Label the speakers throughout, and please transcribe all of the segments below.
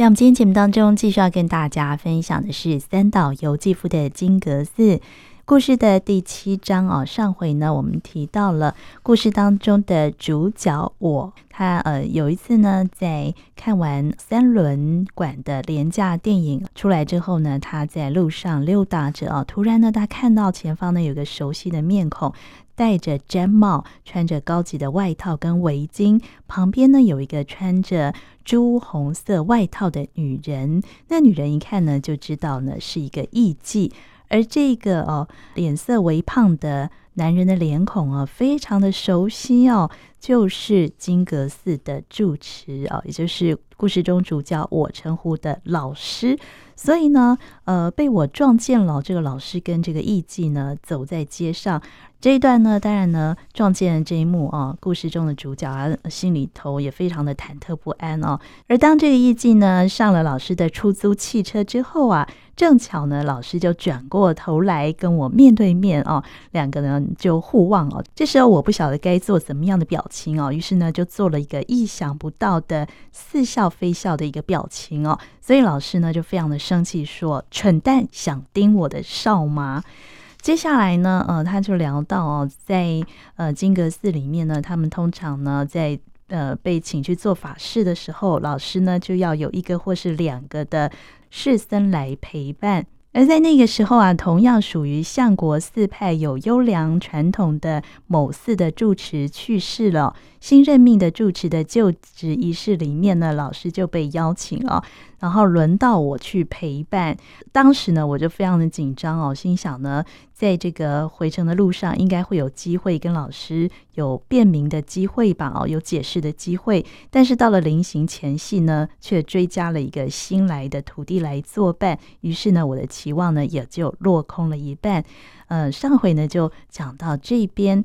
Speaker 1: 在我们今天节目当中，继续要跟大家分享的是三岛由纪夫的金阁寺。故事的第七章哦。上回呢，我们提到了故事当中的主角我，他呃有一次呢，在看完三轮馆的廉价电影出来之后呢，他在路上溜达着哦，突然呢，他看到前方呢有个熟悉的面孔。戴着毡帽，穿着高级的外套跟围巾，旁边呢有一个穿着朱红色外套的女人。那女人一看呢，就知道呢是一个艺妓，而这个哦脸色微胖的男人的脸孔啊，非常的熟悉哦，就是金阁寺的住持哦，也就是故事中主角我称呼的老师。所以呢，呃，被我撞见了这个老师跟这个艺妓呢走在街上。这一段呢，当然呢，撞见了这一幕啊，故事中的主角啊，心里头也非常的忐忑不安哦。而当这个艺妓呢上了老师的出租汽车之后啊，正巧呢，老师就转过头来跟我面对面哦，两个人就互望哦。这时候我不晓得该做怎么样的表情哦，于是呢，就做了一个意想不到的似笑非笑的一个表情哦。所以老师呢就非常的生气，说：“蠢蛋，想盯我的哨吗？”接下来呢，呃，他就聊到哦，在呃金阁寺里面呢，他们通常呢，在呃被请去做法事的时候，老师呢就要有一个或是两个的士僧来陪伴。而在那个时候啊，同样属于相国寺派有优良传统的某寺的住持去世了，新任命的住持的就职仪式里面呢，老师就被邀请了。然后轮到我去陪伴，当时呢，我就非常的紧张哦，心想呢，在这个回程的路上，应该会有机会跟老师有辩明的机会吧，哦，有解释的机会。但是到了临行前夕呢，却追加了一个新来的徒弟来作伴，于是呢，我的期望呢也就落空了一半。呃，上回呢就讲到这边。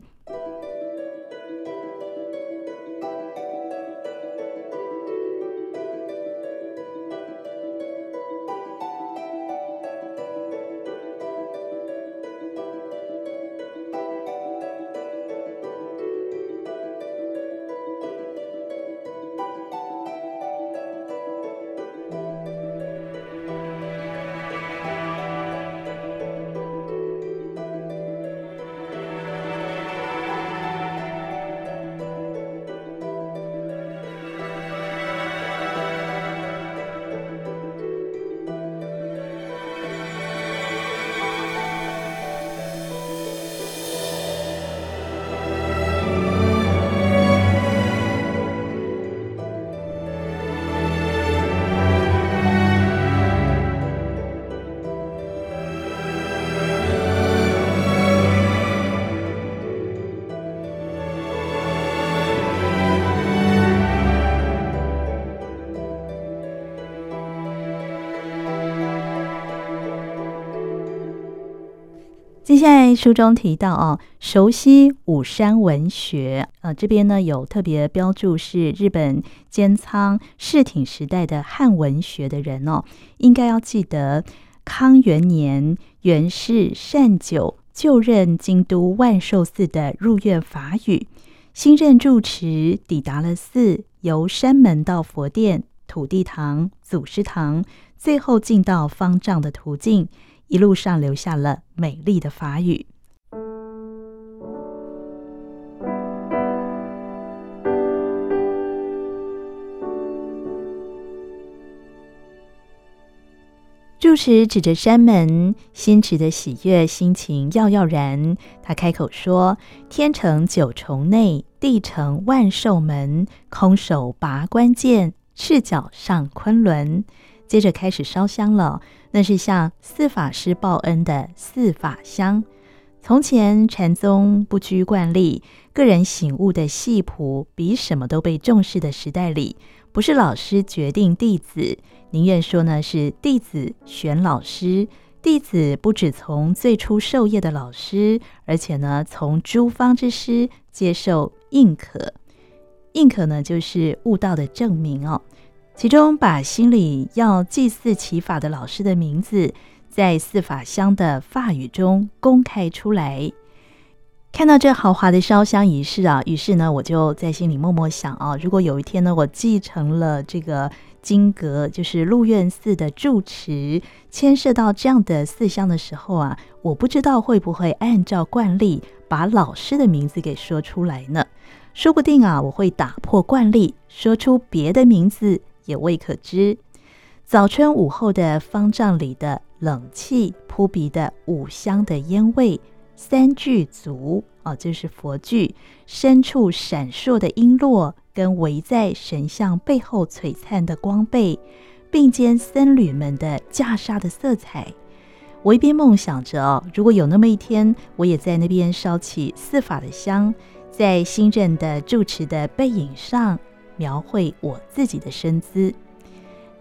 Speaker 1: 接下来书中提到哦，熟悉武山文学，呃，这边呢有特别标注是日本镰仓室町时代的汉文学的人哦，应该要记得康元年元氏善久就任京都万寿寺的入院法语，新任住持抵达了寺，由山门到佛殿、土地堂、祖师堂，最后进到方丈的途径。一路上留下了美丽的法语。住持指着山门，心持的喜悦，心情耀耀然。他开口说：“天成九重内，地成万寿门，空手拔关键，赤脚上昆仑。”接着开始烧香了。那是向四法师报恩的四法香。从前禅宗不拘惯例，个人醒悟的系谱比什么都被重视的时代里，不是老师决定弟子，宁愿说呢是弟子选老师。弟子不只从最初授业的老师，而且呢从诸方之师接受印可。印可呢就是悟道的证明哦。其中把心里要祭祀祈法的老师的名字，在四法香的法语中公开出来。看到这豪华的烧香仪式啊，于是呢，我就在心里默默想啊，如果有一天呢，我继承了这个金阁，就是鹿苑寺的住持，牵涉到这样的寺香的时候啊，我不知道会不会按照惯例把老师的名字给说出来呢？说不定啊，我会打破惯例，说出别的名字也未可知。早春午后的方丈里的冷气扑鼻的五香的烟味。三具足啊，就是佛具，深处闪烁的璎珞，跟围在神像背后璀璨的光背，并肩僧侣们的袈裟的色彩。我一边梦想着哦，如果有那么一天，我也在那边烧起四法的香，在新任的住持的背影上描绘我自己的身姿。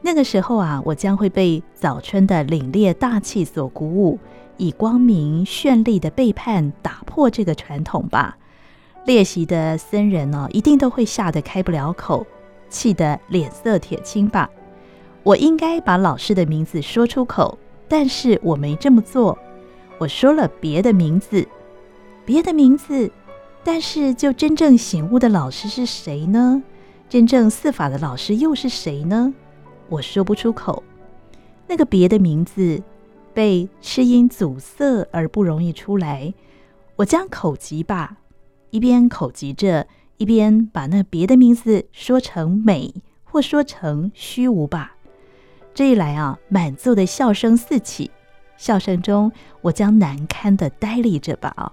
Speaker 1: 那个时候啊，我将会被早春的凛冽大气所鼓舞。以光明绚丽的背叛打破这个传统吧！列席的僧人呢、哦，一定都会吓得开不了口，气得脸色铁青吧？我应该把老师的名字说出口，但是我没这么做。我说了别的名字，别的名字，但是就真正醒悟的老师是谁呢？真正四法的老师又是谁呢？我说不出口。那个别的名字。被吃音阻塞而不容易出来，我将口急吧，一边口急着，一边把那别的名字说成美，或说成虚无吧。这一来啊，满座的笑声四起，笑声中我将难堪的呆立着吧。啊，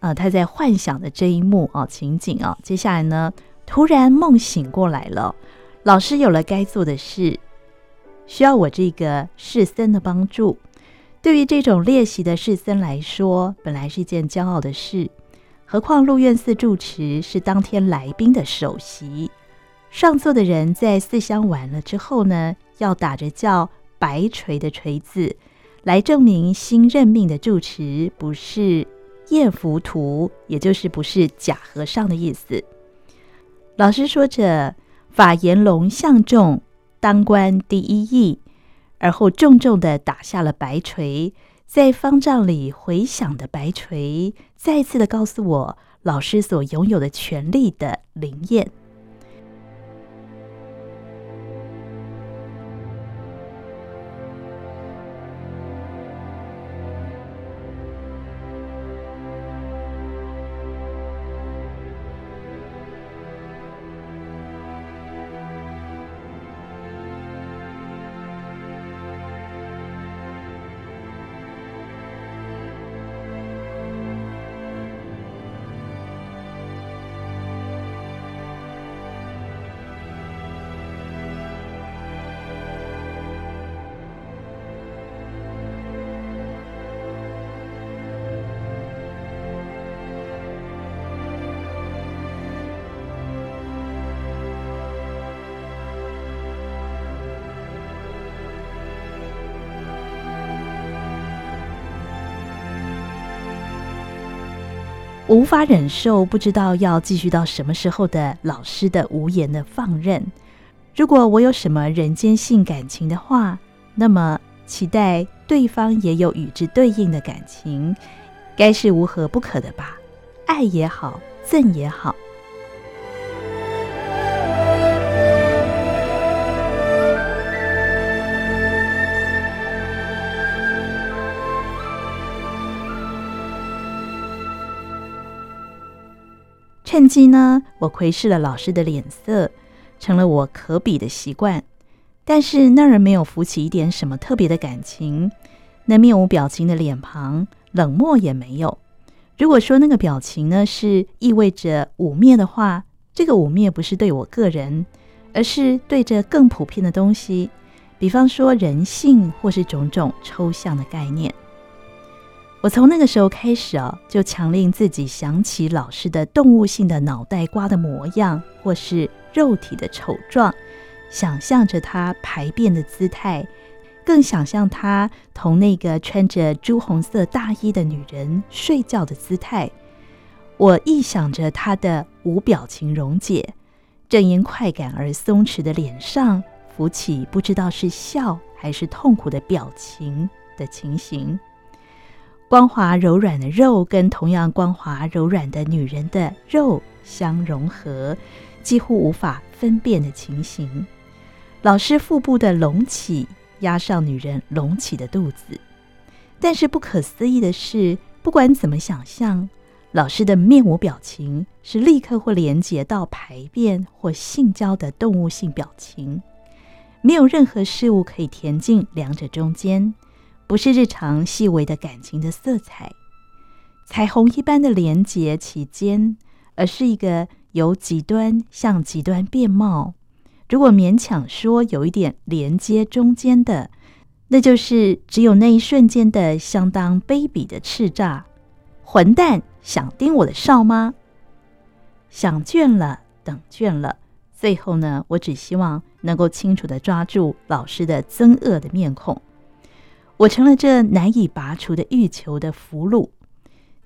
Speaker 1: 啊，他在幻想的这一幕啊情景啊，接下来呢，突然梦醒过来了，老师有了该做的事。需要我这个士僧的帮助，对于这种列席的士僧来说，本来是一件骄傲的事。何况鹿苑寺住持是当天来宾的首席，上座的人在四香完了之后呢，要打着叫白锤的锤子，来证明新任命的住持不是赝浮图，也就是不是假和尚的意思。老师说着，法炎龙相众。当官第一义，而后重重的打下了白锤，在方丈里回响的白锤，再次的告诉我老师所拥有的权力的灵验。我无法忍受，不知道要继续到什么时候的老师的无言的放任。如果我有什么人间性感情的话，那么期待对方也有与之对应的感情，该是无何不可的吧？爱也好，憎也好。趁机呢，我窥视了老师的脸色，成了我可比的习惯。但是那人没有浮起一点什么特别的感情，那面无表情的脸庞，冷漠也没有。如果说那个表情呢，是意味着污蔑的话，这个污蔑不是对我个人，而是对着更普遍的东西，比方说人性或是种种抽象的概念。我从那个时候开始啊，就强令自己想起老师的动物性的脑袋瓜的模样，或是肉体的丑状，想象着他排便的姿态，更想象他同那个穿着朱红色大衣的女人睡觉的姿态。我臆想着他的无表情溶解，正因快感而松弛的脸上浮起不知道是笑还是痛苦的表情的情形。光滑柔软的肉跟同样光滑柔软的女人的肉相融合，几乎无法分辨的情形。老师腹部的隆起压上女人隆起的肚子，但是不可思议的是，不管怎么想象，老师的面无表情是立刻会连接到排便或性交的动物性表情，没有任何事物可以填进两者中间。不是日常细微的感情的色彩，彩虹一般的连结其间，而是一个由极端向极端变貌。如果勉强说有一点连接中间的，那就是只有那一瞬间的相当卑鄙的叱咤。混蛋，想盯我的哨吗？想倦了，等倦了，最后呢，我只希望能够清楚地抓住老师的憎恶的面孔。我成了这难以拔除的欲求的俘虏，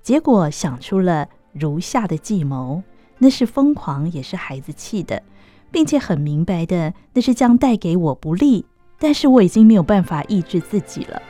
Speaker 1: 结果想出了如下的计谋，那是疯狂，也是孩子气的，并且很明白的，那是将带给我不利，但是我已经没有办法抑制自己了。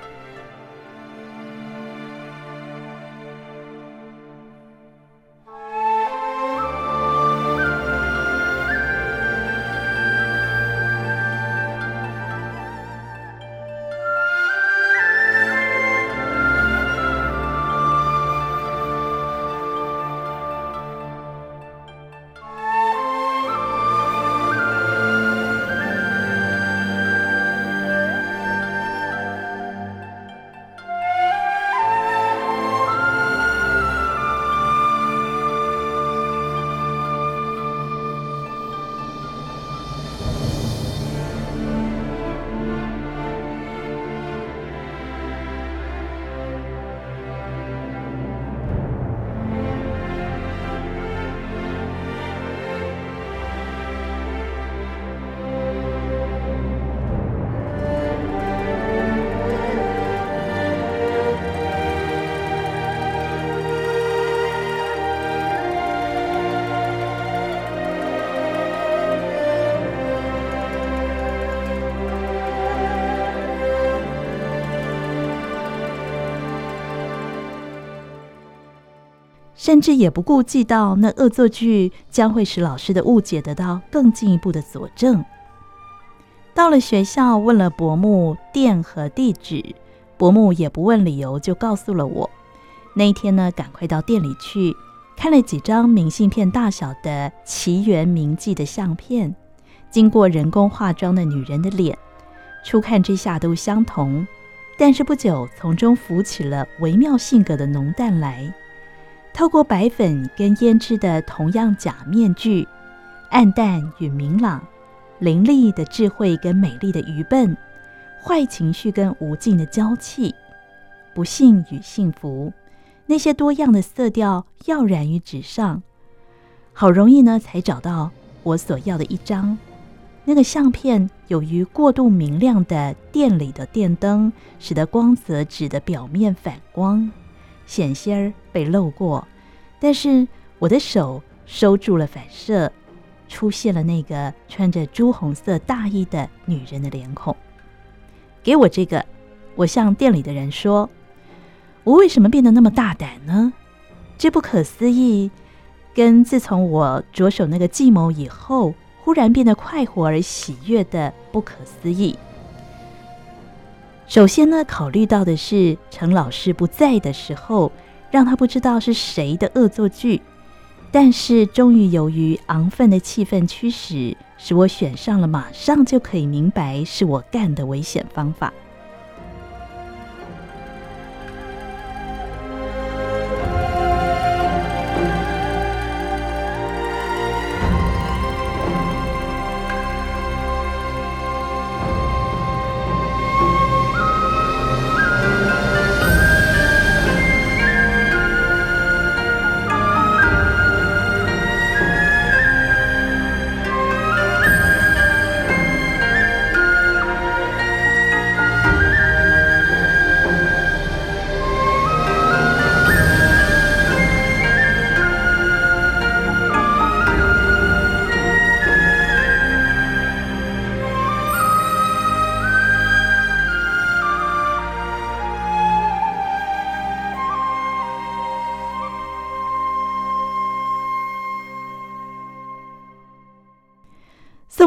Speaker 1: 甚至也不顾忌到那恶作剧将会使老师的误解得到更进一步的佐证。到了学校，问了伯母店和地址，伯母也不问理由就告诉了我。那一天呢，赶快到店里去看了几张明信片大小的奇缘名妓的相片，经过人工化妆的女人的脸，初看之下都相同，但是不久从中浮起了微妙性格的浓淡来。透过白粉跟胭脂的同样假面具，暗淡与明朗，凌厉的智慧跟美丽的愚笨，坏情绪跟无尽的娇气，不幸与幸福，那些多样的色调耀然于纸上。好容易呢，才找到我所要的一张。那个相片由于过度明亮的店里的电灯，使得光泽纸的表面反光。险些儿被漏过，但是我的手收住了反射，出现了那个穿着朱红色大衣的女人的脸孔。给我这个，我向店里的人说：“我为什么变得那么大胆呢？这不可思议，跟自从我着手那个计谋以后，忽然变得快活而喜悦的不可思议。”首先呢，考虑到的是陈老师不在的时候，让他不知道是谁的恶作剧。但是终于由于昂奋的气氛驱使，使我选上了马上就可以明白是我干的危险方法。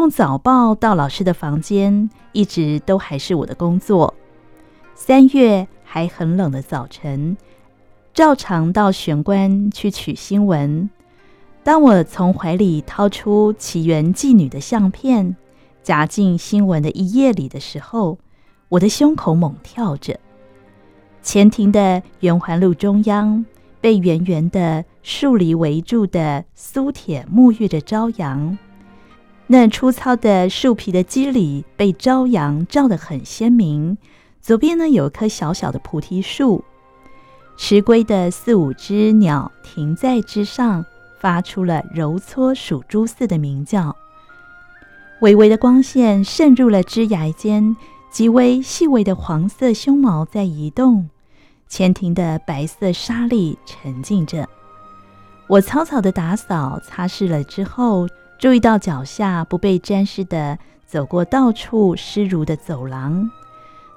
Speaker 1: 送早报到老师的房间，一直都还是我的工作。三月还很冷的早晨，照常到玄关去取新闻。当我从怀里掏出奇缘妓女的相片，夹进新闻的一页里的时候，我的胸口猛跳着。前庭的圆环路中央，被圆圆的树篱围住的苏铁沐浴着朝阳，那粗糙的树皮的肌理被朝阳照得很鲜明。左边呢，有棵小小的菩提树，迟归的四五只鸟停在枝上，发出了揉搓鼠珠似的鸣叫。微微的光线渗入了枝芽间，极微细微的黄色胸毛在移动。前庭的白色沙礫沉静着。我草草的打扫擦拭了之后，注意到脚下不被沾湿的，走过到处湿如的走廊。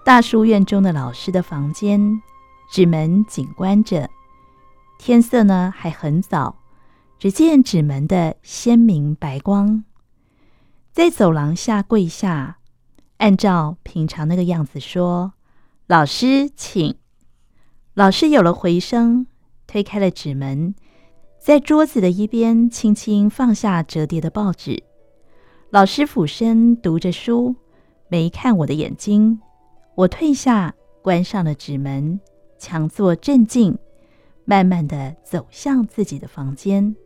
Speaker 1: 大书院中的老师的房间，纸门紧关着。天色呢还很早，只见纸门的鲜明白光。在走廊下跪下，按照平常那个样子说：“老师，请。”老师有了回声，推开了纸门，在桌子的一边轻轻放下折叠的报纸。老师俯身读着书，没看我的眼睛。我退下，关上了纸门，强作镇静，慢慢地走向自己的房间。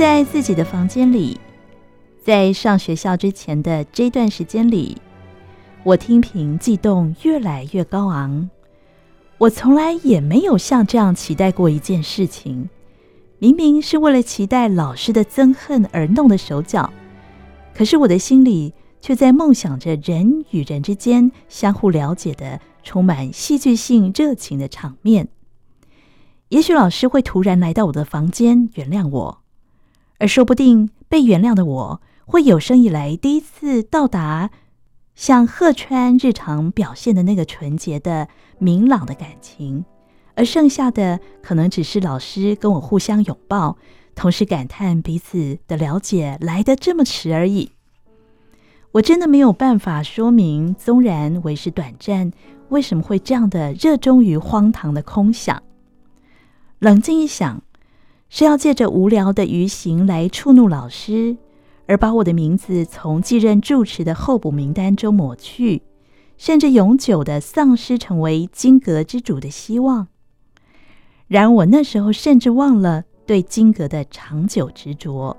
Speaker 1: 在自己的房间里，在上学校之前的这段时间里，我天平悸动越来越高昂。我从来也没有像这样期待过一件事情，明明是为了期待老师的憎恨而弄的手脚，可是我的心里却在梦想着人与人之间相互了解的、充满戏剧性热情的场面。也许老师会突然来到我的房间，原谅我。而说不定被原谅的我，会有生以来第一次到达像贺川日常表现的那个纯洁的、明朗的感情，而剩下的可能只是老师跟我互相拥抱，同时感叹彼此的了解来得这么迟而已。我真的没有办法说明，纵然为时短暂，为什么会这样的热衷于荒唐的空想？冷静一想。是要借着无聊的愚行来触怒老师，而把我的名字从继任住持的候补名单中抹去，甚至永久的丧失成为金阁之主的希望。然而我那时候甚至忘了对金阁的长久执着。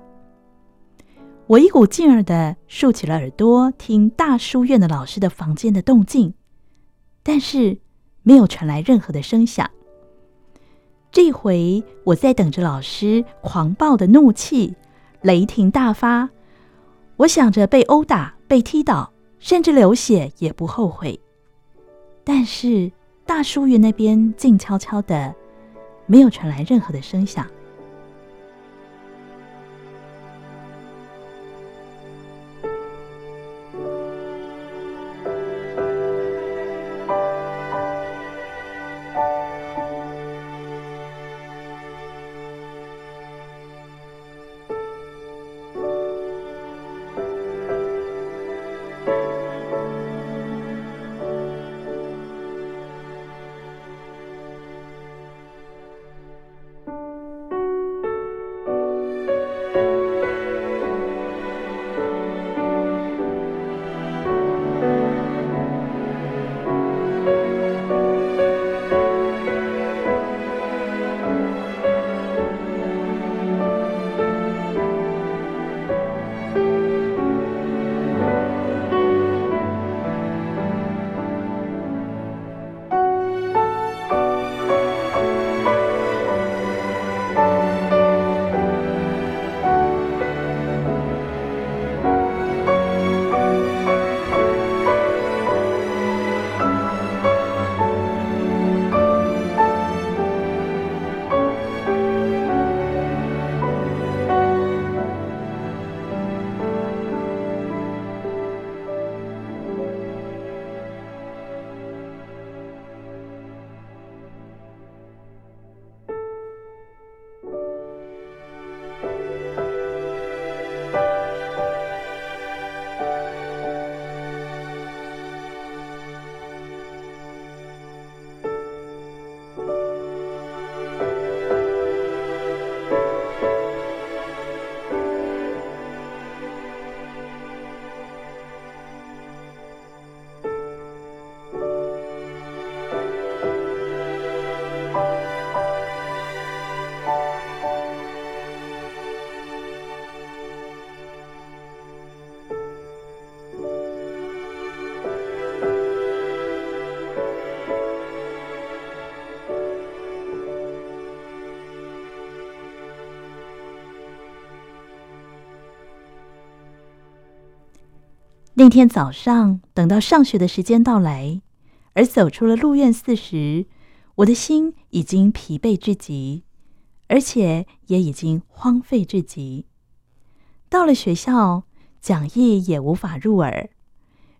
Speaker 1: 我一股劲儿的竖起了耳朵，听大书院的老师的房间的动静，但是没有传来任何的声响。这回我在等着老师狂暴的怒气，雷霆大发。我想着被殴打、被踢倒，甚至流血也不后悔。但是大书院那边静悄悄的，没有传来任何的声响。那天早上，等到上学的时间到来，而走出了鹿苑寺时，我的心已经疲惫至极，而且也已经荒废至极。到了学校，讲义也无法入耳。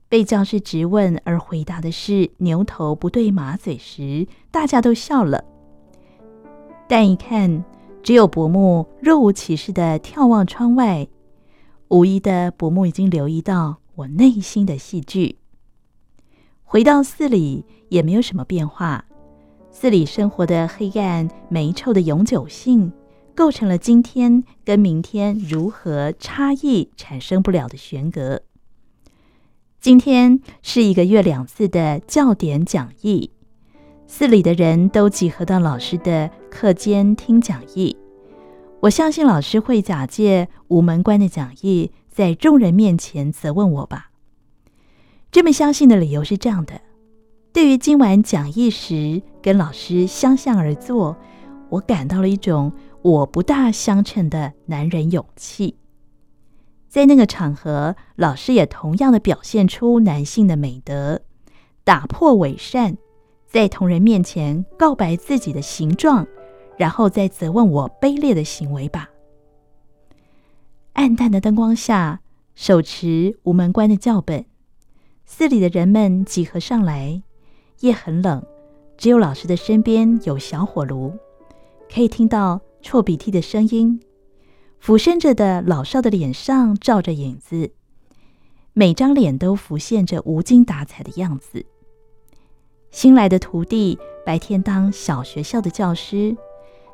Speaker 1: 被教师质问而回答的是牛头不对马嘴时，大家都笑了。但一看，只有伯母若无其事地眺望窗外，无疑的伯母已经留意到我内心的戏剧。回到寺里也没有什么变化，寺里生活的黑暗霉臭的永久性，构成了今天跟明天如何差异产生不了的悬隔。今天是一个月两次的教典讲义，寺里的人都集合到老师的课间听讲义。我相信老师会假借无门关的讲义，在众人面前责问我吧。这么相信的理由是这样的：对于今晚讲义时跟老师相向而坐，我感到了一种我不大相称的男人勇气。在那个场合，老师也同样的表现出男性的美德，打破伪善，在同人面前告白自己的形状，然后再责问我卑劣的行为吧。暗淡的灯光下，手持无门关的教本，寺里的人们集合上来。夜很冷，只有老师的身边有小火炉，可以听到啜鼻涕的声音。俯身着的老少的脸上照着影子，每张脸都浮现着无精打采的样子。新来的徒弟白天当小学校的教师，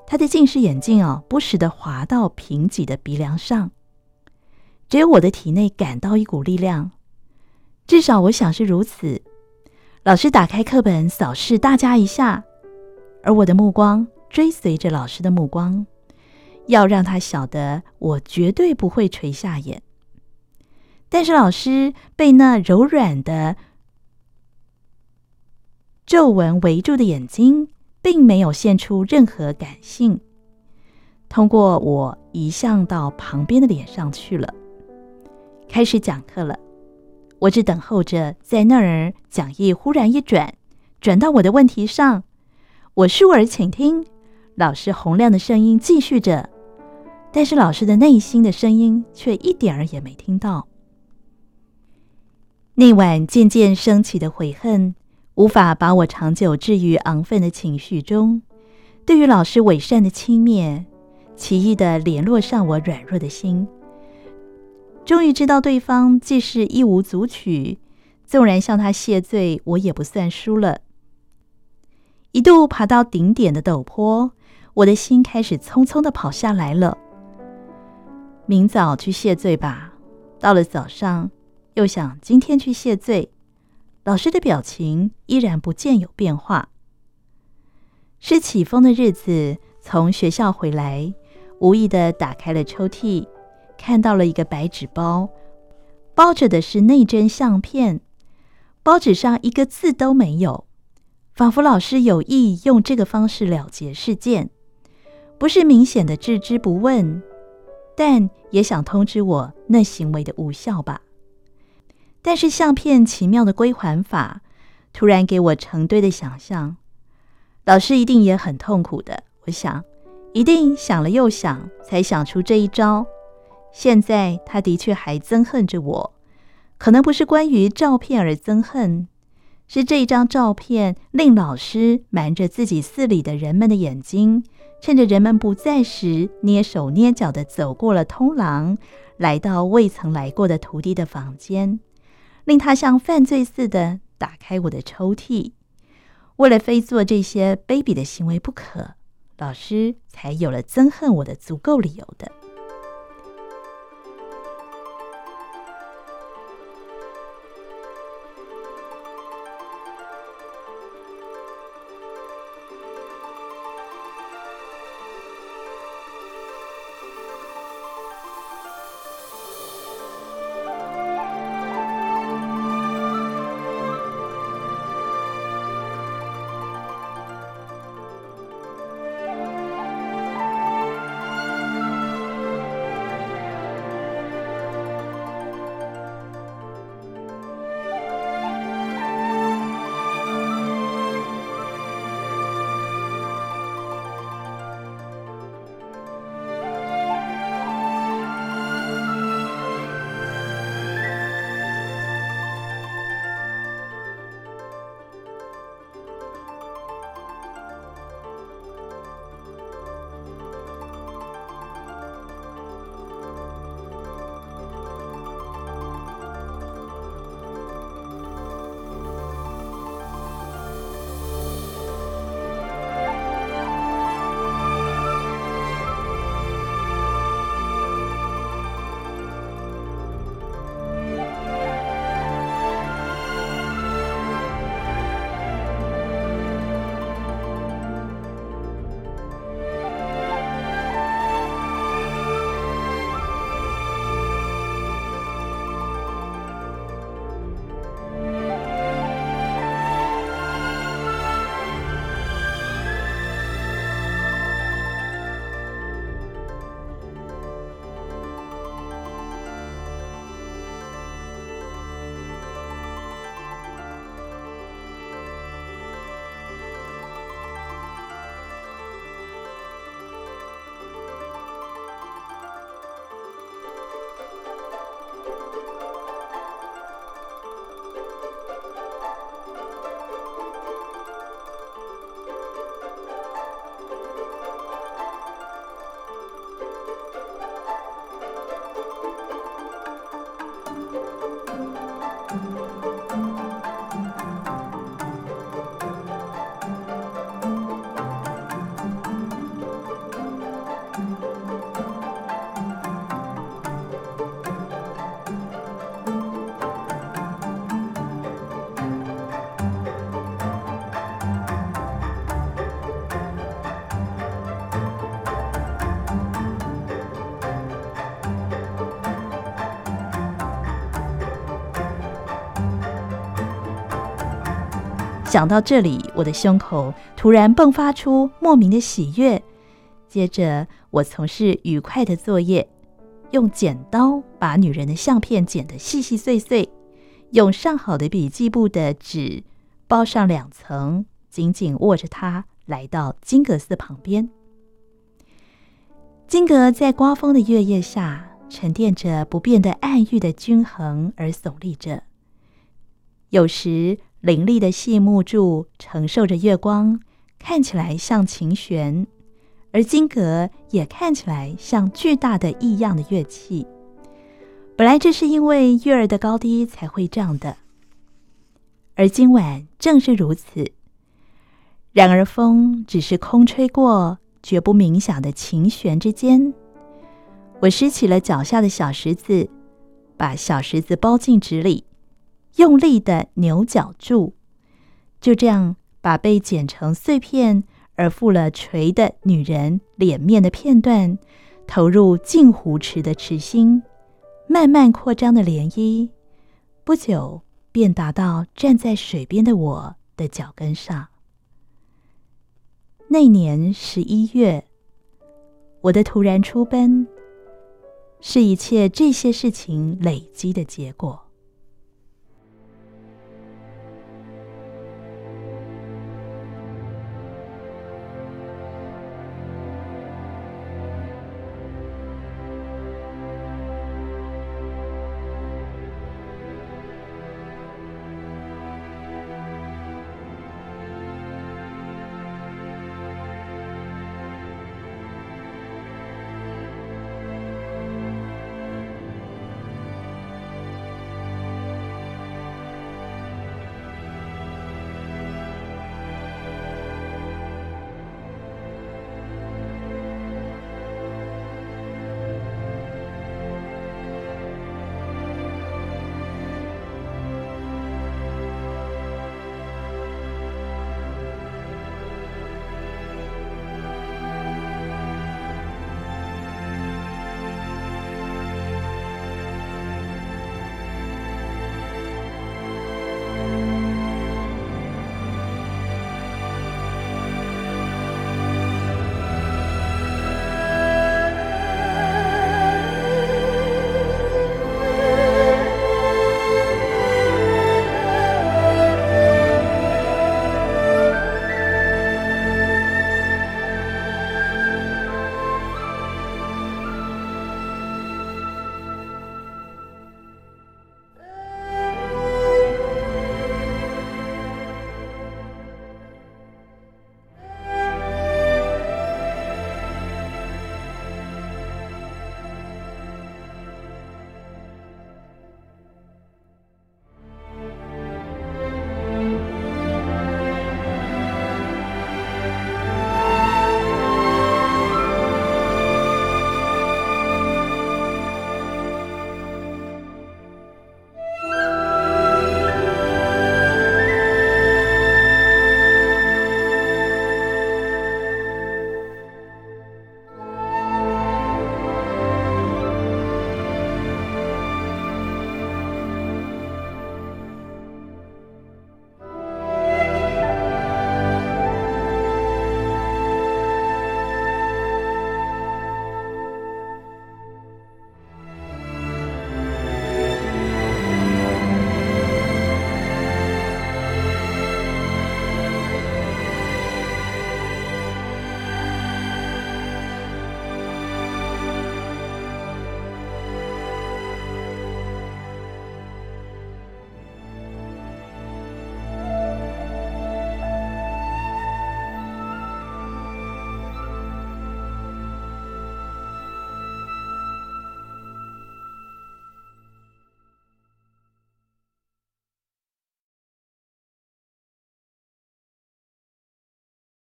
Speaker 1: 他的近视眼镜哦，不时地滑到贫瘠的鼻梁上。只有我的体内感到一股力量，至少我想是如此。老师打开课本扫视大家一下，而我的目光追随着老师的目光。要让他晓得，我绝对不会垂下眼。但是老师被那柔软的皱纹围住的眼睛，并没有现出任何感性。通过我移向到旁边的脸上去了，开始讲课了。我只等候着，在那儿讲义忽然一转，转到我的问题上。我竖耳倾听，老师洪亮的声音继续着。但是老师的内心的声音却一点儿也没听到。那晚渐渐升起的悔恨，无法把我长久置于昂奋的情绪中。对于老师伪善的轻蔑，奇异的联络上我软弱的心。终于知道对方既是一无足取，纵然向他谢罪，我也不算输了。一度爬到顶点的陡坡，我的心开始匆匆的跑下来了。明早去谢罪吧。到了早上，又想今天去谢罪。老师的表情依然不见有变化。是起风的日子，从学校回来，无意的打开了抽屉，看到了一个白纸包，包着的是内帧相片。包纸上一个字都没有，仿佛老师有意用这个方式了结事件，不是明显的置之不问。但也想通知我那行为的无效吧。但是相片奇妙的归还法，突然给我成堆的想象。老师一定也很痛苦的，我想，一定想了又想，才想出这一招。现在他的确还憎恨着我，可能不是关于照片而憎恨，是这一张照片令老师瞒着自己寺里的人们的眼睛。趁着人们不在时，蹑手蹑脚地走过了通廊，来到未曾来过的徒弟的房间，令他像犯罪似的打开我的抽屉。为了非做这些卑鄙的行为不可，老师才有了憎恨我的足够理由的。想到这里，我的胸口突然迸发出莫名的喜悦。接着，我从事愉快的作业，用剪刀把女人的相片剪得细细碎碎，用上好的笔记簿的纸包上两层，紧紧握着它，来到金阁寺旁边。金阁在刮风的月夜下，沉淀着不变的暗郁的均衡而耸立着。有时，凌厉的细木柱承受着月光，看起来像琴弦。而金阁也看起来像巨大的异样的乐器。本来这是因为月儿的高低才会这样的，而今晚正是如此。然而风只是空吹过，绝不鸣响的琴弦之间。我拾起了脚下的小石子，把小石子包进纸里，用力的扭绞住，就这样把被剪成碎片。而负了锤的女人脸面的片段，投入镜湖池的池心，慢慢扩张的涟漪，不久便达到站在水边的我的脚跟上。那年十一月，我的突然出奔，是一切这些事情累积的结果。